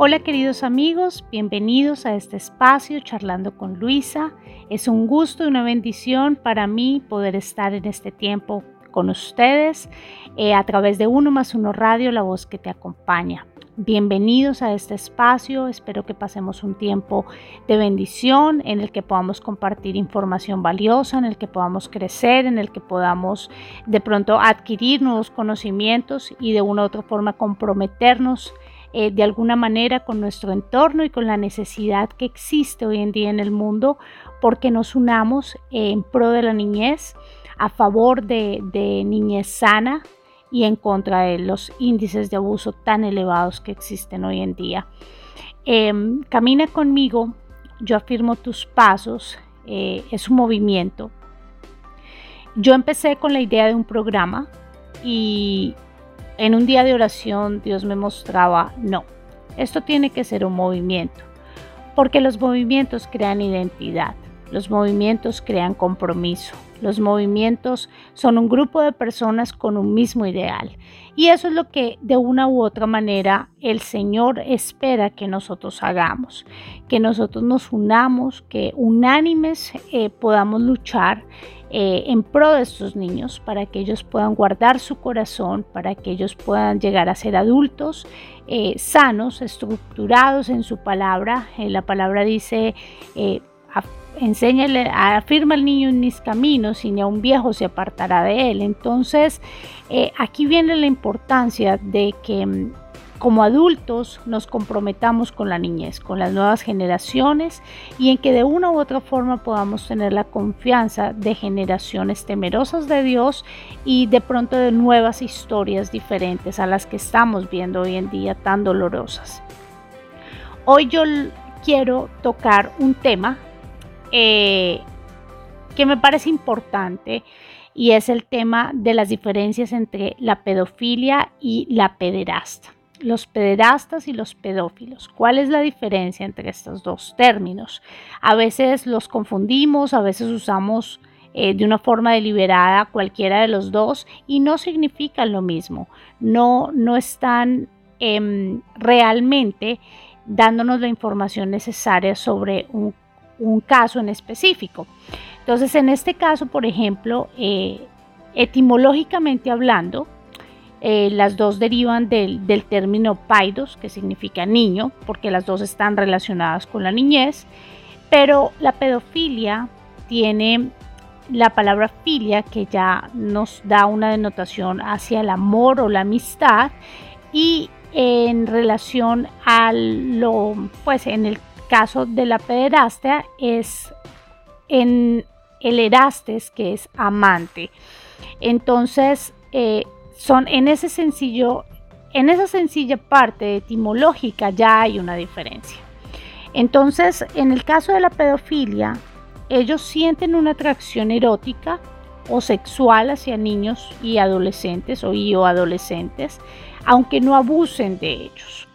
Hola queridos amigos, bienvenidos a este espacio charlando con Luisa. Es un gusto y una bendición para mí poder estar en este tiempo con ustedes eh, a través de Uno más Uno Radio, la voz que te acompaña. Bienvenidos a este espacio, espero que pasemos un tiempo de bendición en el que podamos compartir información valiosa, en el que podamos crecer, en el que podamos de pronto adquirir nuevos conocimientos y de una u otra forma comprometernos eh, de alguna manera con nuestro entorno y con la necesidad que existe hoy en día en el mundo porque nos unamos en pro de la niñez, a favor de, niñez sana y en contra de los índices de abuso tan elevados que existen hoy en día. Em, camina conmigo, yo afirmo tus pasos, eh, es un movimiento. Yo empecé con la idea de un programa y en un día de oración Dios me mostraba, no, esto tiene que ser un movimiento, porque los movimientos crean identidad, los movimientos crean compromiso, los movimientos son un grupo de personas con un mismo ideal. Y eso es lo que de una u otra manera el Señor espera que nosotros hagamos, que nosotros nos unamos, que unánimes eh, podamos luchar eh, en pro de estos niños para que ellos puedan guardar su corazón, para que ellos puedan llegar a ser adultos eh, sanos, estructurados en su palabra. la palabra dice enséñale, afirma el niño en mis caminos y ni a un viejo se apartará de él. Entonces, eh, aquí viene la importancia de que mm, como adultos nos comprometamos con la niñez, con las nuevas generaciones y en que de una u otra forma podamos tener la confianza de generaciones temerosas de Dios y de pronto de nuevas historias diferentes a las que estamos viendo hoy en día tan dolorosas. Hoy yo quiero tocar un tema eh, que me parece importante y es el tema de las diferencias entre la pedofilia y la pederasta. Los pederastas y los pedófilos. ¿Cuál es la diferencia entre estos dos términos? A veces los confundimos, a veces usamos eh, de una forma deliberada cualquiera de los dos y no significan lo mismo. No, no están em, realmente dándonos la información necesaria sobre un un caso en específico. Entonces, en este caso, por ejemplo, eh, etimológicamente hablando, eh, las dos derivan del, término paidos, que significa niño, porque las dos están relacionadas con la niñez, pero la pedofilia tiene la palabra filia, que ya nos da una denotación hacia el amor o la amistad, y en relación a lo, pues en el caso de la pederastia es en el erastes, que es amante. Entonces, eh, son en ese sencillo, en esa sencilla parte etimológica ya hay una diferencia. Entonces, en el caso de la pedofilia, ellos sienten una atracción erótica o sexual hacia niños y adolescentes o, y o adolescentes, aunque no abusen de ellos.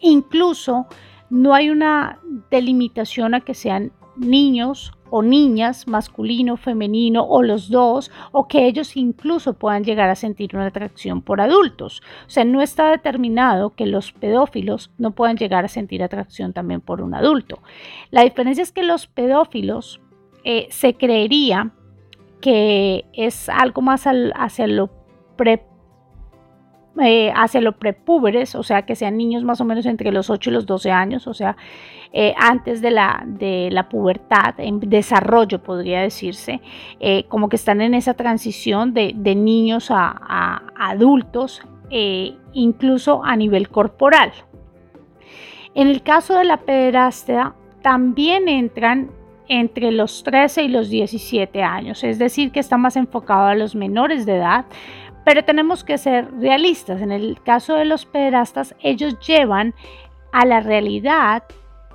Incluso no hay una delimitación a que sean niños o niñas, masculino, femenino o los dos, o que ellos incluso puedan llegar a sentir una atracción por adultos. O sea, no está determinado que los pedófilos no puedan llegar a sentir atracción también por un adulto. La diferencia es que los pedófilos eh, se creería que es algo más hacia lo pre eh, hacia los prepúberes, o sea, que sean niños más o menos entre los 8 y los 12 años, o sea, eh, antes de la, de la pubertad, en desarrollo podría decirse, eh, como que están en esa transición de, niños a, adultos, incluso a nivel corporal. En el caso de la pederastia, también entran entre los 13 y los 17 años, es decir, que está más enfocado a los menores de edad, pero tenemos que ser realistas. En el caso de los pederastas, ellos llevan a la realidad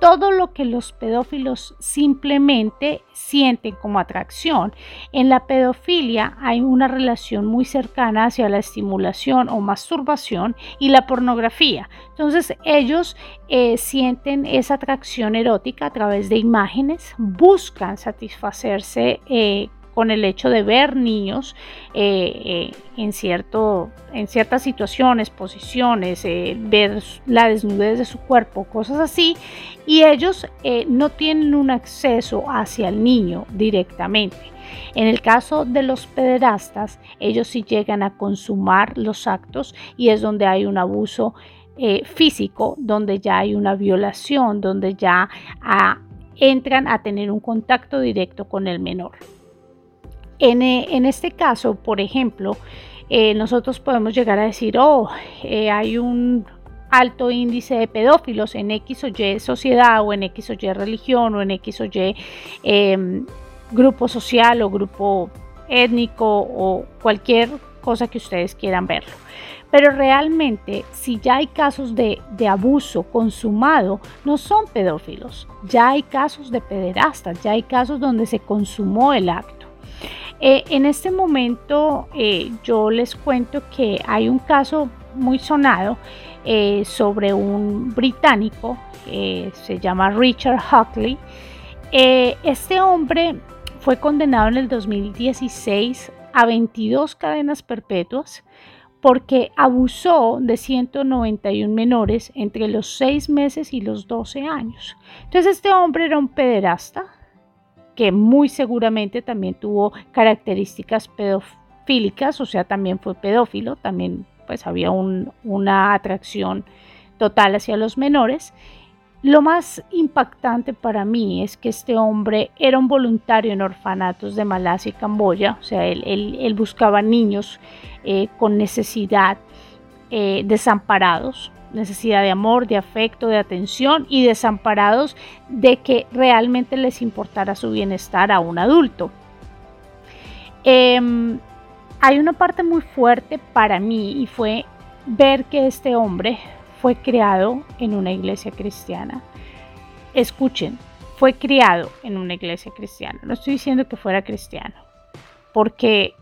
todo lo que los pedófilos simplemente sienten como atracción. En la pedofilia hay una relación muy cercana hacia la estimulación o masturbación y la pornografía. Entonces ellos eh, sienten esa atracción erótica a través de imágenes, buscan satisfacerse. Eh, con el hecho de ver niños eh, eh, en, cierto, en ciertas situaciones, posiciones, eh, ver la desnudez de su cuerpo, cosas así, y ellos no tienen un acceso hacia el niño directamente. En el caso de los pederastas, ellos sí llegan a consumar los actos y es donde hay un abuso físico, donde ya hay una violación, donde ya ah, entran a tener un contacto directo con el menor. Eh, en, este caso, por ejemplo, eh, nosotros podemos llegar a decir, oh, eh, hay un alto índice de pedófilos en X o Y sociedad o en X o Y religión o en X o Y em, grupo social o grupo étnico o cualquier cosa que ustedes quieran verlo. Pero realmente, si ya hay casos de, de, abuso consumado, no son pedófilos. Ya hay casos de pederastas, ya hay casos donde se consumó el acto. Eh, en este momento eh, yo les cuento que hay un caso muy sonado eh, sobre un británico, se llama Richard Huckley. este hombre fue condenado en el 2016 a 22 cadenas perpetuas porque abusó de 191 menores entre los 6 meses y los 12 años. Entonces este hombre era un pederasta, que muy seguramente también tuvo características pedofílicas, o sea, también fue pedófilo, también pues había una atracción total hacia los menores. Lo más impactante para mí es que este hombre era un voluntario en orfanatos de Malasia y Camboya, o sea, él, buscaba niños eh, con necesidad, eh, desamparados, necesidad de amor, de afecto, de atención y desamparados de que realmente les importara su bienestar a un adulto. Em, hay una parte muy fuerte para mí y fue ver que este hombre fue criado en una iglesia cristiana. Escuchen, fue criado en una iglesia cristiana. No estoy diciendo que fuera cristiano, porque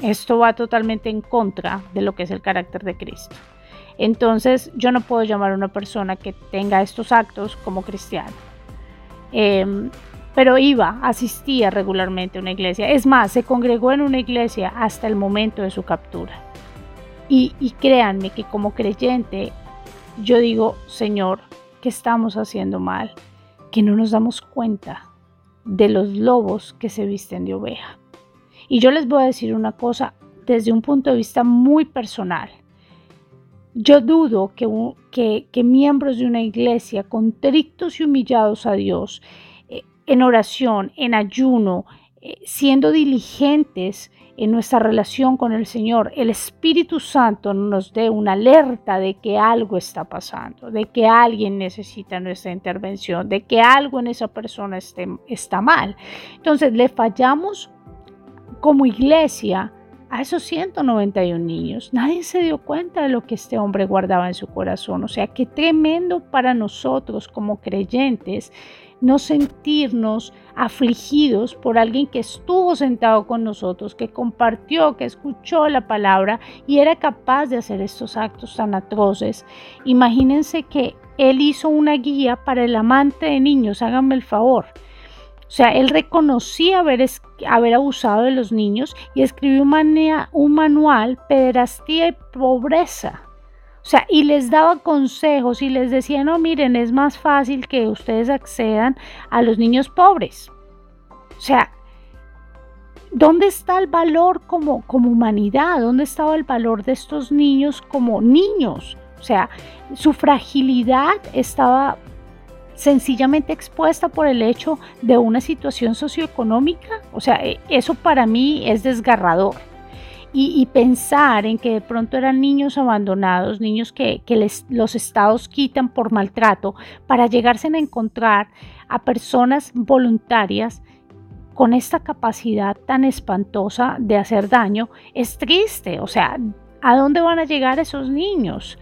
esto va totalmente en contra de lo que es el carácter de Cristo. Entonces yo no puedo llamar a una persona que tenga estos actos como cristiano. Em, pero iba, asistía regularmente a una iglesia. Es más, se congregó en una iglesia hasta el momento de su captura. Y, y créanme que como creyente, yo digo, Señor, que estamos haciendo mal, que no nos damos cuenta de los lobos que se visten de oveja. Y yo les voy a decir una cosa desde un punto de vista muy personal. Yo dudo que, miembros de una iglesia contrictos y humillados a Dios, eh, en oración, en ayuno, eh, siendo diligentes en nuestra relación con el Señor, el Espíritu Santo nos dé una alerta de que algo está pasando, de que alguien necesita nuestra intervención, de que algo en esa persona está mal. Entonces le fallamos como iglesia a esos 191 niños. Nadie se dio cuenta de lo que este hombre guardaba en su corazón. O sea, qué tremendo para nosotros como creyentes no sentirnos afligidos por alguien que estuvo sentado con nosotros, que compartió, que escuchó la palabra y era capaz de hacer estos actos tan atroces. Imagínense que él hizo una guía para el amante de niños, háganme el favor. O sea, él reconocía haber, haber abusado de los niños y escribió un, un manual, pederastía y pobreza. O sea, y les daba consejos y les decía, no, miren, es más fácil que ustedes accedan a los niños pobres. O sea, ¿dónde está el valor como, como humanidad? ¿Dónde estaba el valor de estos niños como niños? O sea, su fragilidad estaba sencillamente expuesta por el hecho de una situación socioeconómica. O sea, e, eso para mí es desgarrador. Y, pensar en que de pronto eran niños abandonados, niños que, los estados quitan por maltrato, para llegarse a encontrar a personas voluntarias con esta capacidad tan espantosa de hacer daño, es triste. O sea, ¿a dónde van a llegar esos niños?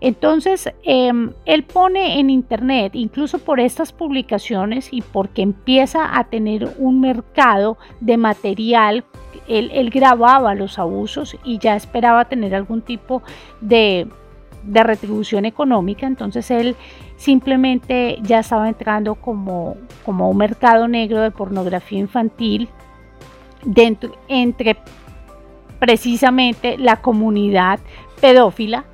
Entonces, em, él pone en internet, incluso por estas publicaciones y porque empieza a tener un mercado de material, él, grababa los abusos y ya esperaba tener algún tipo de, retribución económica, entonces él simplemente ya estaba entrando como, como un mercado negro de pornografía infantil dentro, entre precisamente la comunidad pedófila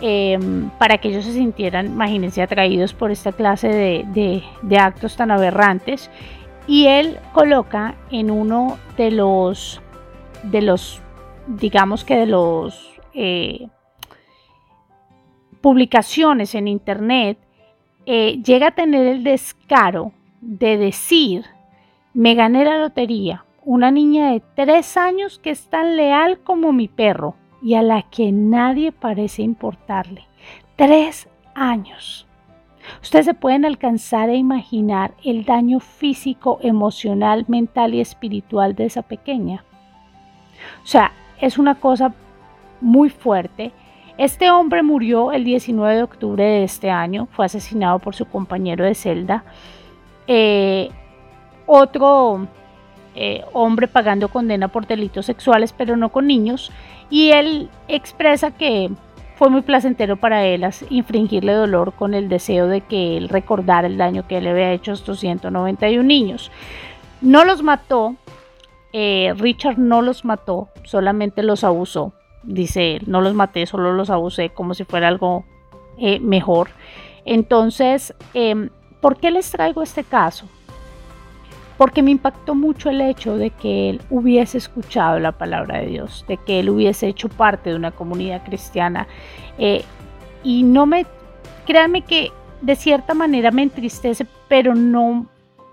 em, para que ellos se sintieran, imagínense, atraídos por esta clase de, actos tan aberrantes. Y él coloca en uno de los, de los digamos que de los eh, publicaciones en internet, eh, llega a tener el descaro de decir, me gané la lotería, una niña de tres años que es tan leal como mi perro y a la que nadie parece importarle. Tres años. Ustedes se pueden alcanzar a imaginar el daño físico, emocional, mental y espiritual de esa pequeña. O sea, es una cosa muy fuerte. Este hombre murió el 19 de octubre de este año, fue asesinado por su compañero de celda. Eh, otro eh, hombre pagando condena por delitos sexuales, pero no con niños, y él expresa que fue muy placentero para él infringirle dolor con el deseo de que él recordara el daño que le había hecho a estos 191 niños. No los mató, eh, Richard no los mató, solamente los abusó, dice él, no los maté, solo los abusé como si fuera algo eh, mejor. Entonces, em, ¿por qué les traigo este caso? Porque me impactó mucho el hecho de que él hubiese escuchado la palabra de Dios, de que él hubiese hecho parte de una comunidad cristiana. Eh, y no me, créanme que de cierta manera me entristece, pero no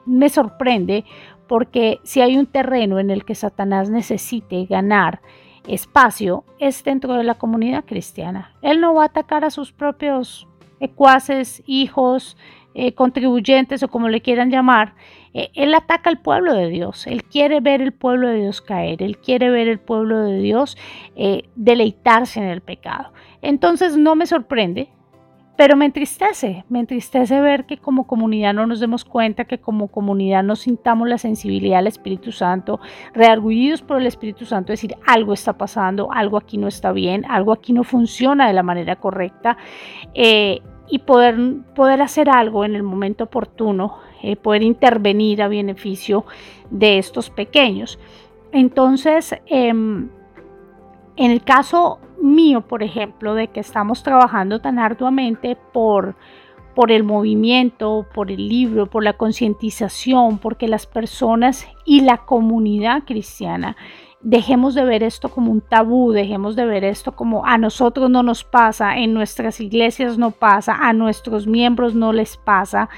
me sorprende, porque si hay un terreno en el que Satanás necesite ganar espacio, es dentro de la comunidad cristiana. Él no va a atacar a sus propios ecuaces, hijos, eh, contribuyentes o como le quieran llamar, eh, él ataca al pueblo de Dios, él quiere ver el pueblo de Dios caer, él quiere ver el pueblo de Dios eh, deleitarse en el pecado. Entonces no me sorprende, pero me entristece, me entristece ver que como comunidad no nos demos cuenta, que como comunidad no sintamos la sensibilidad del Espíritu Santo, reargullidos por el Espíritu Santo, decir algo está pasando, algo aquí no está bien, algo aquí no funciona de la manera correcta. Y poder, poder hacer algo en el momento oportuno eh, poder intervenir a beneficio de estos pequeños. Entonces, em, en el caso mío, por ejemplo, de que estamos trabajando tan arduamente por, por el movimiento, por el libro, por la concientización, porque las personas y la comunidad cristiana dejemos de ver esto como un tabú, dejemos de ver esto como a nosotros no nos pasa, en nuestras iglesias no pasa, a nuestros miembros no les pasa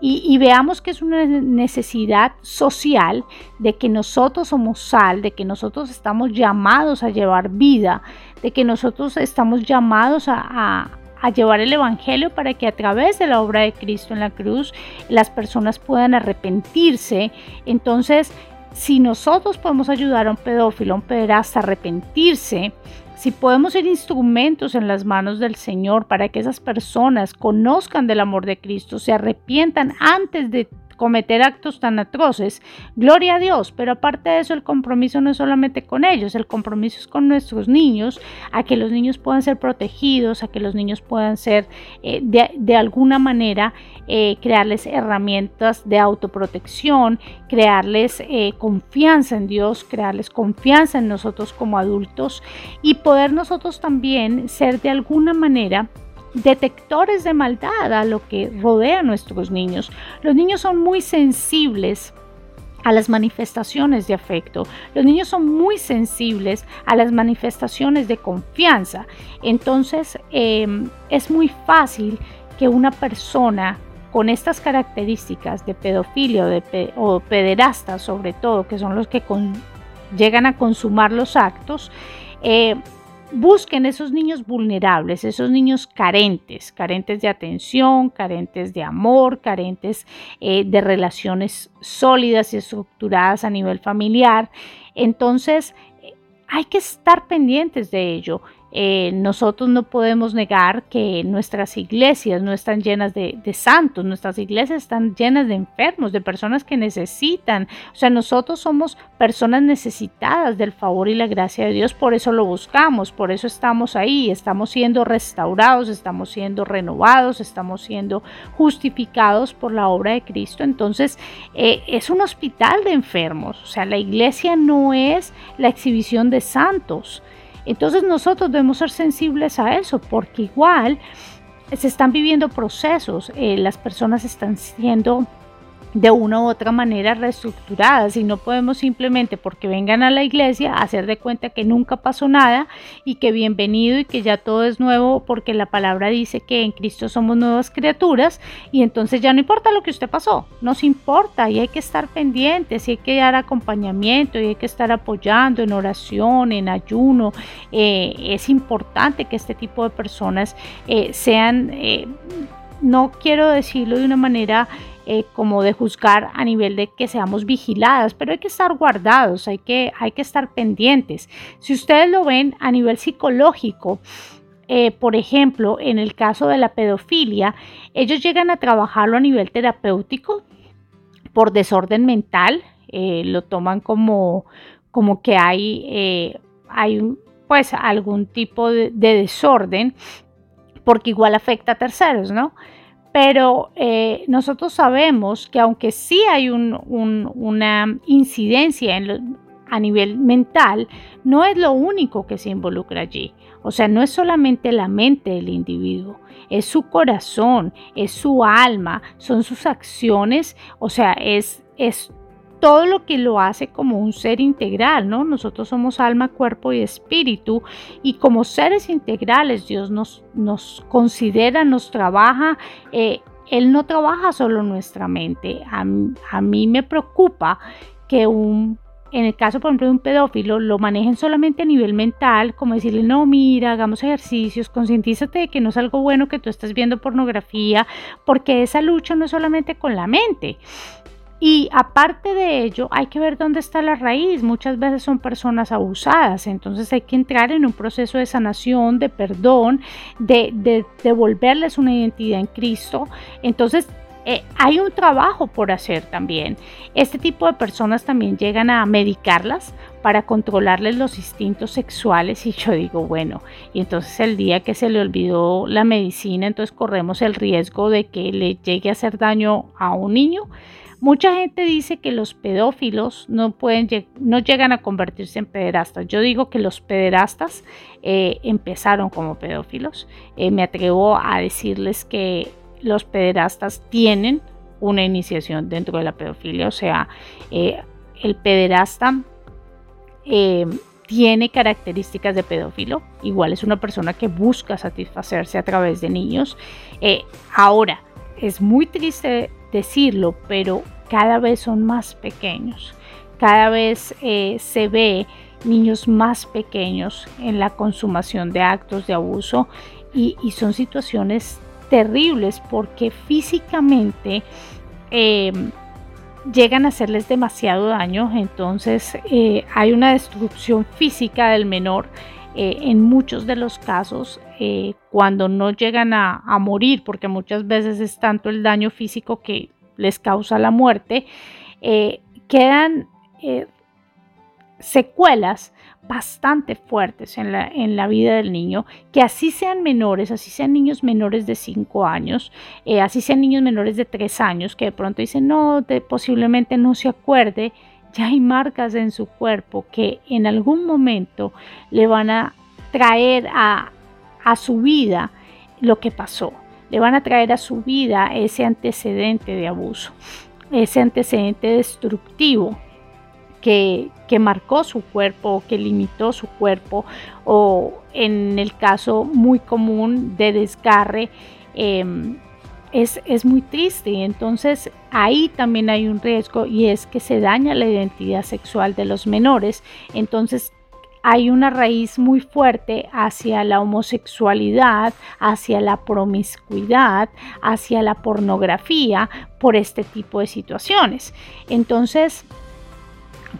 y, veamos que es una necesidad social de que nosotros somos sal, de que nosotros estamos llamados a llevar vida, de que nosotros estamos llamados a, a llevar el Evangelio para que a través de la obra de Cristo en la cruz las personas puedan arrepentirse. Entonces, si nosotros podemos ayudar a un pedófilo, a un pederasta a arrepentirse, si podemos ser instrumentos en las manos del Señor para que esas personas conozcan del amor de Cristo, se arrepientan antes de cometer actos tan atroces, gloria a Dios, pero aparte de eso el compromiso no es solamente con ellos, el compromiso es con nuestros niños, a que los niños puedan ser protegidos, a que los niños puedan ser eh, de, alguna manera eh, crearles herramientas de autoprotección, crearles eh, confianza en Dios, crearles confianza en nosotros como adultos y poder nosotros también ser de alguna manera detectores de maldad a lo que rodea a nuestros niños. Los niños son muy sensibles a las manifestaciones de afecto. Los niños son muy sensibles a las manifestaciones de confianza. Entonces em, es muy fácil que una persona con estas características de pedofilia o, pederasta sobre todo, que son los que llegan a consumar los actos, eh, busquen esos niños vulnerables, esos niños carentes, carentes de atención, carentes de amor, carentes eh, de relaciones sólidas y estructuradas a nivel familiar. Entonces, hay que estar pendientes de ello. Eh, nosotros no podemos negar que nuestras iglesias no están llenas de, santos, nuestras iglesias están llenas de enfermos, de personas que necesitan. O sea, nosotros somos personas necesitadas del favor y la gracia de Dios, por eso lo buscamos, por eso estamos ahí, estamos siendo restaurados, estamos siendo renovados, estamos siendo justificados por la obra de Cristo. Entonces, eh, es un hospital de enfermos, o sea, la iglesia no es la exhibición de santos. Entonces nosotros debemos ser sensibles a eso, porque igual se están viviendo procesos, eh, las personas están siendo de una u otra manera reestructuradas y no podemos simplemente porque vengan a la iglesia hacer de cuenta que nunca pasó nada y que bienvenido y que ya todo es nuevo porque la palabra dice que en Cristo somos nuevas criaturas y entonces ya no importa lo que usted pasó, nos importa y hay que estar pendientes y hay que dar acompañamiento y hay que estar apoyando en oración, en ayuno. Eh, es importante que este tipo de personas eh, sean, eh, no quiero decirlo de una manera eh, como de juzgar a nivel de que seamos vigiladas, pero hay que estar guardados, hay que, hay que estar pendientes. Si ustedes lo ven a nivel psicológico, eh, por ejemplo, en el caso de la pedofilia, ellos llegan a trabajarlo a nivel terapéutico por desorden mental, eh, lo toman como, como que hay, hay pues algún tipo de, de desorden, porque igual afecta a terceros, ¿no? Pero eh, nosotros sabemos que aunque sí hay una incidencia a nivel mental, no es lo único que se involucra allí. O sea, no es solamente la mente del individuo, es su corazón, es su alma, son sus acciones, o sea, es, es todo lo que lo hace como un ser integral, ¿no? Nosotros somos alma, cuerpo y espíritu y como seres integrales Dios nos, nos considera, nos trabaja. Eh, él no trabaja solo nuestra mente. A, mí me preocupa que un, en el caso, por ejemplo, de un pedófilo, lo manejen solamente a nivel mental, como decirle, no, mira, hagamos ejercicios, concientízate de que no es algo bueno que tú estés viendo pornografía, porque esa lucha no es solamente con la mente, y aparte de ello, hay que ver dónde está la raíz. Muchas veces son personas abusadas, entonces hay que entrar en un proceso de sanación, de perdón, de, devolverles una identidad en Cristo. Entonces, eh, hay un trabajo por hacer también. Este tipo de personas también llegan a medicarlas para controlarles los instintos sexuales y yo digo, bueno, y entonces el día que se le olvidó la medicina, entonces corremos el riesgo de que le llegue a hacer daño a un niño. Mucha gente dice que los pedófilos no, pueden, no llegan a convertirse en pederastas. Yo digo que los pederastas eh, empezaron como pedófilos. Eh, me atrevo a decirles que los pederastas tienen una iniciación dentro de la pedofilia. O sea, eh, el pederasta tiene características de pedófilo. Igual es una persona que busca satisfacerse a través de niños. ahora, es muy triste decirlo, pero cada vez son más pequeños. Cada vez eh, se ve niños más pequeños en la consumación de actos de abuso y, son situaciones terribles porque físicamente em, llegan a hacerles demasiado daño, entonces eh, hay una destrucción física del menor eh, en muchos de los casos eh, cuando no llegan a, morir, porque muchas veces es tanto el daño físico que les causa la muerte, eh, quedan secuelas bastante fuertes en la, vida del niño, que así sean menores, así sean niños menores de 5 años, así sean niños menores de 3 años, que de pronto dicen, no, posiblemente no se acuerde, ya hay marcas en su cuerpo que en algún momento le van a traer a, su vida lo que pasó, le van a traer a su vida ese antecedente de abuso, ese antecedente destructivo que, marcó su cuerpo, que limitó su cuerpo, o en el caso muy común de desgarre, em, es, muy triste y entonces ahí también hay un riesgo y es que se daña la identidad sexual de los menores. Entonces hay una raíz muy fuerte hacia la homosexualidad, hacia la promiscuidad, hacia la pornografía por este tipo de situaciones. Entonces,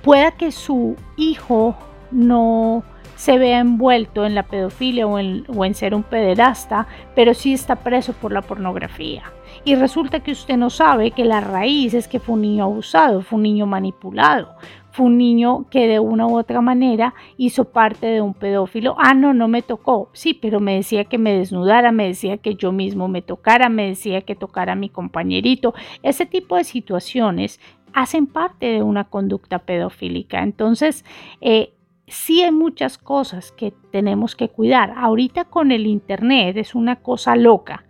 pueda que su hijo no se vea envuelto en la pedofilia o en, ser un pederasta, pero sí está preso por la pornografía. Y resulta que usted no sabe que la raíz es que fue un niño abusado, fue un niño manipulado, fue un niño que de una u otra manera hizo parte de un pedófilo. Ah, no, no me tocó. Sí, pero me decía que me desnudara, me decía que yo mismo me tocara, me decía que tocara a mi compañerito. Ese tipo de situaciones hacen parte de una conducta pedofílica. Entonces, eh, sí hay muchas cosas que tenemos que cuidar. Ahorita con el Internet es una cosa loca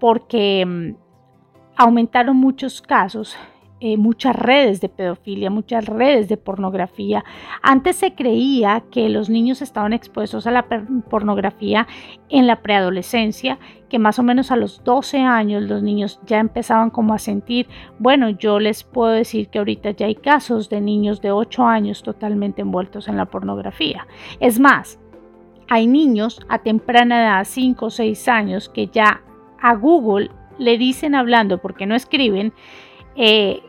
porque mm, aumentaron muchos casos eh, muchas redes de pedofilia, muchas redes de pornografía. Antes se creía que los niños estaban expuestos a la pornografía en la preadolescencia, que más o menos a los 12 años los niños ya empezaban como a sentir, bueno, yo les puedo decir que ahorita ya hay casos de niños de 8 años totalmente envueltos en la pornografía. Es más, hay niños a temprana edad, 5 o 6 años, que ya a Google le dicen hablando, porque no escriben, eh,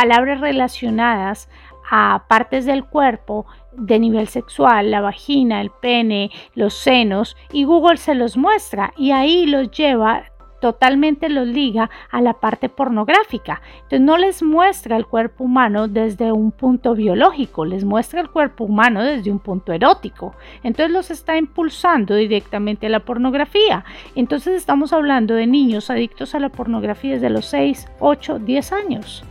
palabras relacionadas a partes del cuerpo de nivel sexual, la vagina, el pene, los senos, y Google se los muestra y ahí los lleva totalmente los liga a la parte pornográfica. Entonces no les muestra el cuerpo humano desde un punto biológico, les muestra el cuerpo humano desde un punto erótico. Entonces los está impulsando directamente a la pornografía. Entonces estamos hablando de niños adictos a la pornografía desde los 6, 8, 10 años.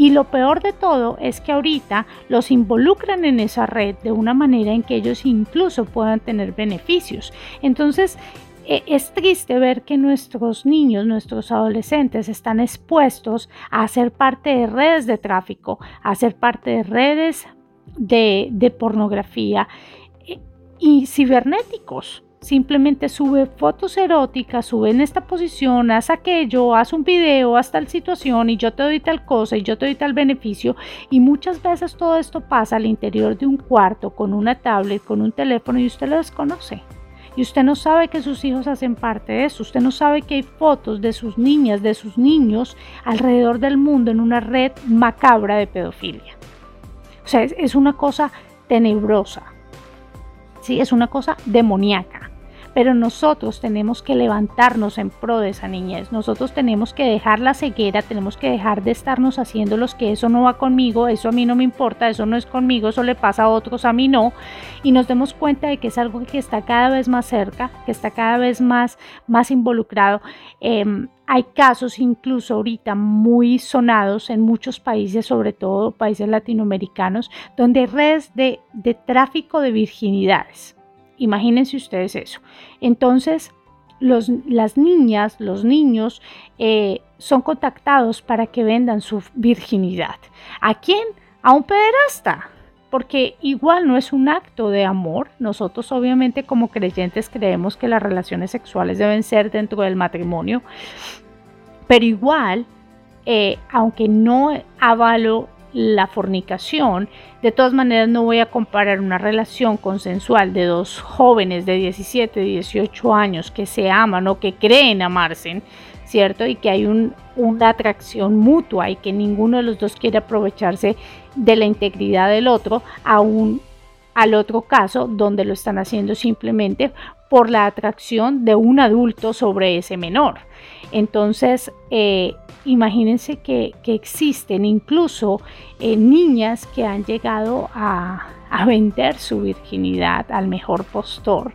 Y lo peor de todo es que ahorita los involucran en esa red de una manera en que ellos incluso puedan tener beneficios. Entonces, e, es triste ver que nuestros niños, nuestros adolescentes están expuestos a ser parte de redes de tráfico, a ser parte de redes de, pornografía e, y cibernéticos. Simplemente sube fotos eróticas, sube en esta posición, haz aquello, haz un video, haz tal situación y yo te doy tal cosa y yo te doy tal beneficio. Y muchas veces todo esto pasa al interior de un cuarto con una tablet, con un teléfono y usted lo desconoce y usted no sabe que sus hijos hacen parte de eso, usted no sabe que hay fotos de sus niñas, de sus niños alrededor del mundo en una red macabra de pedofilia. O sea, es, una cosa tenebrosa, ¿sí? es una cosa demoníaca pero nosotros tenemos que levantarnos en pro de esa niñez, nosotros tenemos que dejar la ceguera, tenemos que dejar de estarnos haciendo los que eso no va conmigo, eso a mí no me importa, eso no es conmigo, eso le pasa a otros, a mí no, y nos demos cuenta de que es algo que está cada vez más cerca, que está cada vez más, más involucrado. Em, hay casos incluso ahorita muy sonados en muchos países, sobre todo países latinoamericanos, donde hay redes de, de tráfico de virginidades. Imagínense ustedes eso. Entonces, las niñas, los niños eh, son contactados para que vendan su virginidad. ¿A quién? A un pederasta. Porque igual no es un acto de amor. Nosotros obviamente como creyentes creemos que las relaciones sexuales deben ser dentro del matrimonio. Pero igual, eh, aunque no avalo la fornicación, de todas maneras no voy a comparar una relación consensual de dos jóvenes de 17, 18 años que se aman o que creen amarse, ¿cierto? Y que hay una atracción mutua y que ninguno de los dos quiere aprovecharse de la integridad del otro, aún al otro caso donde lo están haciendo simplemente por la atracción de un adulto sobre ese menor. Entonces, eh, imagínense que, existen incluso eh, niñas que han llegado a, vender su virginidad al mejor postor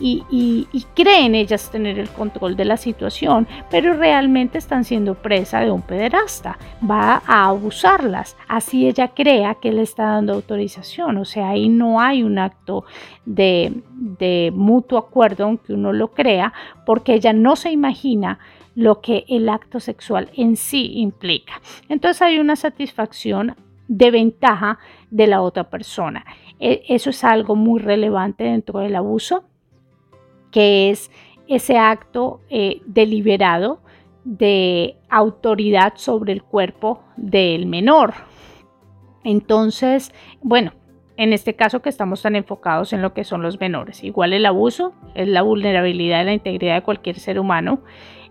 y, creen ellas tener el control de la situación, pero realmente están siendo presa de un pederasta. Va a abusarlas, así ella crea que le está dando autorización. O sea, ahí no hay un acto de, de mutuo acuerdo, aunque uno lo crea, porque ella no se imagina lo que el acto sexual en sí implica. Entonces hay una satisfacción de ventaja de la otra persona. E, eso es algo muy relevante dentro del abuso, que es ese acto eh, deliberado de autoridad sobre el cuerpo del menor. Entonces, bueno, en este caso que estamos tan enfocados en lo que son los menores. Igual el abuso es la vulnerabilidad de la integridad de cualquier ser humano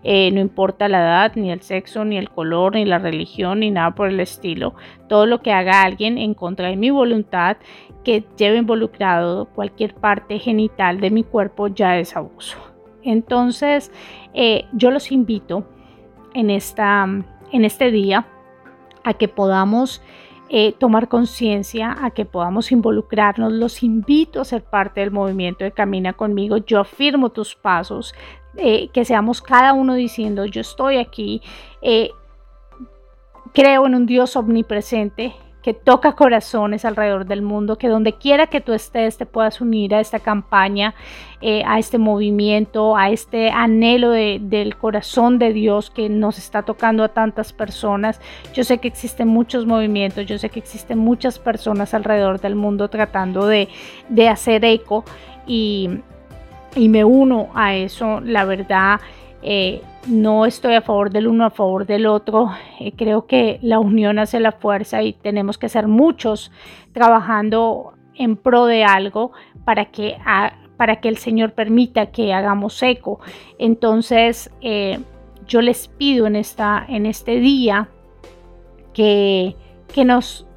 eh, no importa la edad, ni el sexo, ni el color, ni la religión, ni nada por el estilo. Todo lo que haga alguien en contra de mi voluntad que lleve involucrado cualquier parte genital de mi cuerpo ya es abuso. Entonces, eh, yo los invito en, esta, en este día a que podamos eh, tomar conciencia, a que podamos involucrarnos. Los invito a ser parte del movimiento de Camina conmigo. Yo afirmo tus pasos, eh, que seamos cada uno diciendo, yo estoy aquí, eh, creo en un Dios omnipresente que toca corazones alrededor del mundo, que donde quiera que tú estés te puedas unir a esta campaña, eh, a este movimiento, a este anhelo del corazón de Dios que nos está tocando a tantas personas. Yo sé que existen muchos movimientos, yo sé que existen muchas personas alrededor del mundo tratando de, de hacer eco y, y me uno a eso, la verdad. Eh, no estoy a favor del uno, a favor del otro. Eh, creo que la unión hace la fuerza y tenemos que ser muchos trabajando en pro de algo para que, para que el Señor permita que hagamos eco. Entonces, eh, yo les pido en, esta, en este día que, que, nos,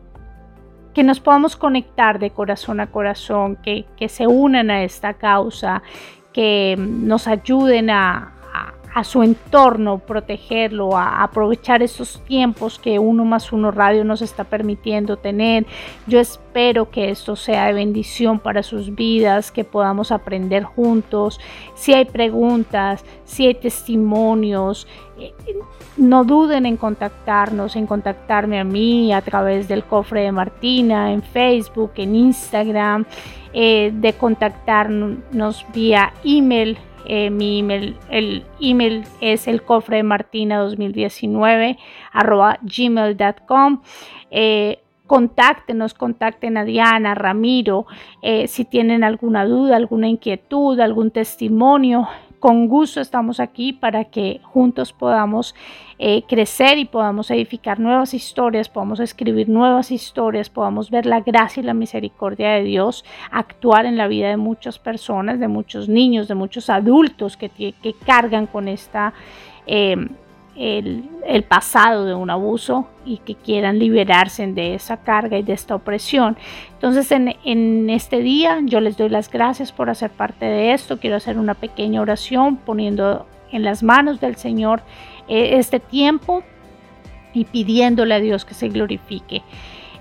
que nos podamos conectar de corazón a corazón, que, que se unan a esta causa, que nos ayuden a, a su entorno, protegerlo, a aprovechar esos tiempos que uno más uno radio nos está permitiendo tener. Yo espero que esto sea de bendición para sus vidas, que podamos aprender juntos. Si hay preguntas, si hay testimonios, eh, no duden en contactarnos, en contactarme a mí a través del cofre de Martina, en Facebook, en Instagram, eh, de contactarnos vía email eh, mi email, el email es el cofre de martina 2019 arroba gmail.com. Eh, contáctenos, contacten a Diana, Ramiro, eh, si tienen alguna duda, alguna inquietud, algún testimonio, con gusto estamos aquí para que juntos podamos eh, crecer y podamos edificar nuevas historias, podamos escribir nuevas historias, podamos ver la gracia y la misericordia de Dios actuar en la vida de muchas personas, de muchos niños, de muchos adultos que, que cargan con esta... Eh, el, pasado de un abuso y que quieran liberarse de esa carga y de esta opresión. Entonces en, este día yo les doy las gracias por hacer parte de esto. Quiero hacer una pequeña oración poniendo en las manos del Señor eh, este tiempo y pidiéndole a Dios que se glorifique.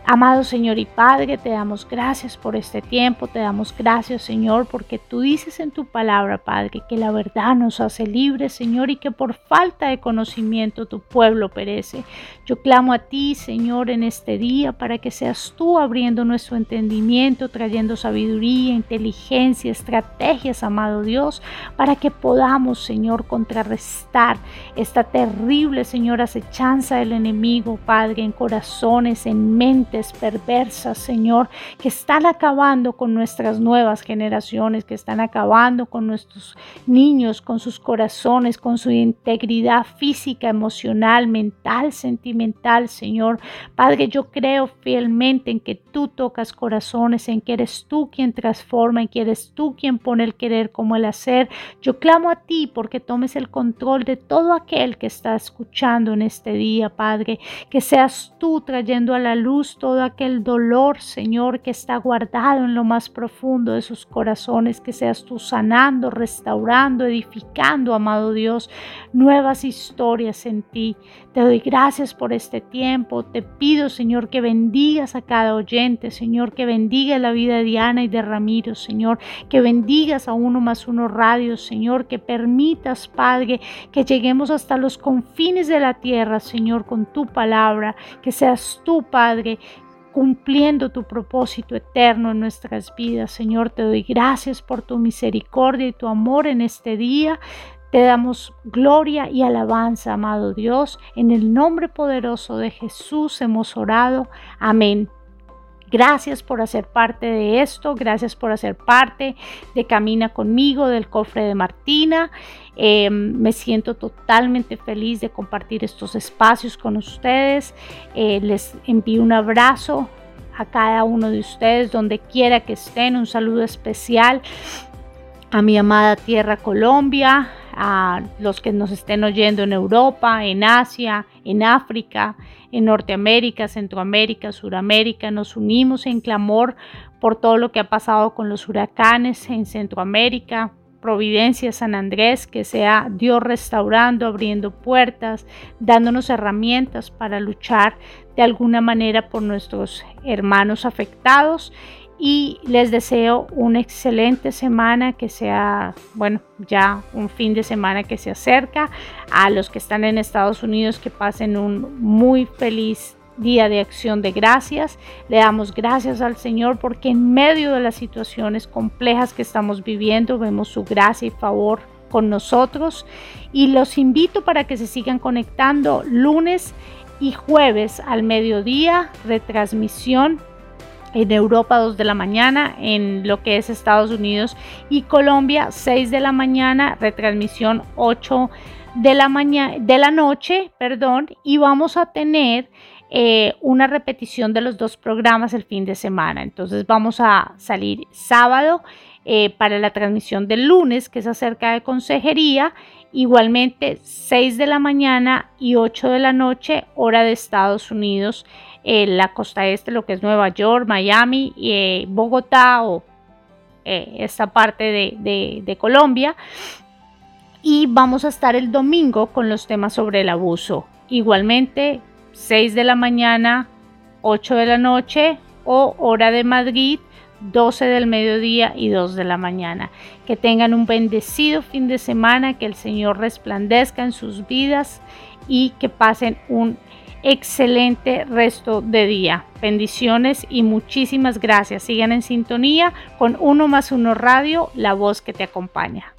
Amado Señor y Padre, te damos gracias por este tiempo, te damos gracias Señor porque tú dices en tu palabra, Padre, que la verdad nos hace libres, Señor, y que por falta de conocimiento tu pueblo perece. Yo clamo a ti, Señor, en este día para que seas tú abriendo nuestro entendimiento, trayendo sabiduría, inteligencia, estrategias, amado Dios, para que podamos, Señor, contrarrestar esta terrible, Señor, acechanza del enemigo, Padre, en corazones, en mente perversas, Señor, que están acabando con nuestras nuevas generaciones, que están acabando con nuestros niños, con sus corazones, con su integridad física, emocional, mental, sentimental, Señor. Padre, yo creo fielmente en que tú tocas corazones, en que eres tú quien transforma, en que eres tú quien pone el querer como el hacer. Yo clamo a ti porque tomes el control de todo aquel que está escuchando en este día, Padre, que seas tú trayendo a la luz todo aquel dolor, Señor, que está guardado en lo más profundo de sus corazones, que seas tú sanando, restaurando, edificando, amado Dios, nuevas historias en ti. Te doy gracias por este tiempo. Te pido, Señor, que bendigas a cada oyente, Señor, que bendiga la vida de Diana y de Ramiro, Señor, que bendigas a uno más uno radio, Señor, que permitas, Padre, que lleguemos hasta los confines de la tierra, Señor, con tu palabra, que seas tú, Padre, cumpliendo tu propósito eterno en nuestras vidas. Señor, te doy gracias por tu misericordia y tu amor en este día. Te damos gloria y alabanza, amado Dios. En el nombre poderoso de Jesús hemos orado. Amén. Gracias por hacer parte de esto, gracias por hacer parte de Camina conmigo, del cofre de Martina. Em, me siento totalmente feliz de compartir estos espacios con ustedes. Eh, les envío un abrazo a cada uno de ustedes, donde quiera que estén, un saludo especial a mi amada tierra Colombia, a los que nos estén oyendo en Europa, en Asia, en África, en Norteamérica, Centroamérica, Suramérica. Nos unimos en clamor por todo lo que ha pasado con los huracanes en Centroamérica, Providencia San Andrés, que sea Dios restaurando, abriendo puertas, dándonos herramientas para luchar de alguna manera por nuestros hermanos afectados. Y les deseo una excelente semana, que sea, bueno, ya un fin de semana que se acerca. A los que están en Estados Unidos, que pasen un muy feliz día de acción de gracias. Le damos gracias al Señor porque en medio de las situaciones complejas que estamos viviendo vemos su gracia y favor con nosotros y los invito para que se sigan conectando lunes y jueves al mediodía, retransmisión en Europa 2 de la mañana, en lo que es Estados Unidos y Colombia 6 de la mañana, retransmisión 8 de la mañana de la noche, perdón, y vamos a tener eh, una repetición de los dos programas el fin de semana. Entonces vamos a salir sábado eh, para la transmisión del lunes, que es acerca de consejería. Igualmente 6 de la mañana y 8 de la noche, hora de Estados Unidos, en la costa este, lo que es Nueva York, Miami, eh, Bogotá o esta parte de, de Colombia. Y vamos a estar el domingo con los temas sobre el abuso. Igualmente 6 de la mañana, 8 de la noche o hora de Madrid, 12 del mediodía y 2 de la mañana. Que tengan un bendecido fin de semana, que el Señor resplandezca en sus vidas y que pasen un excelente resto de día. Bendiciones y muchísimas gracias. Sigan en sintonía con Uno más Uno Radio, la voz que te acompaña.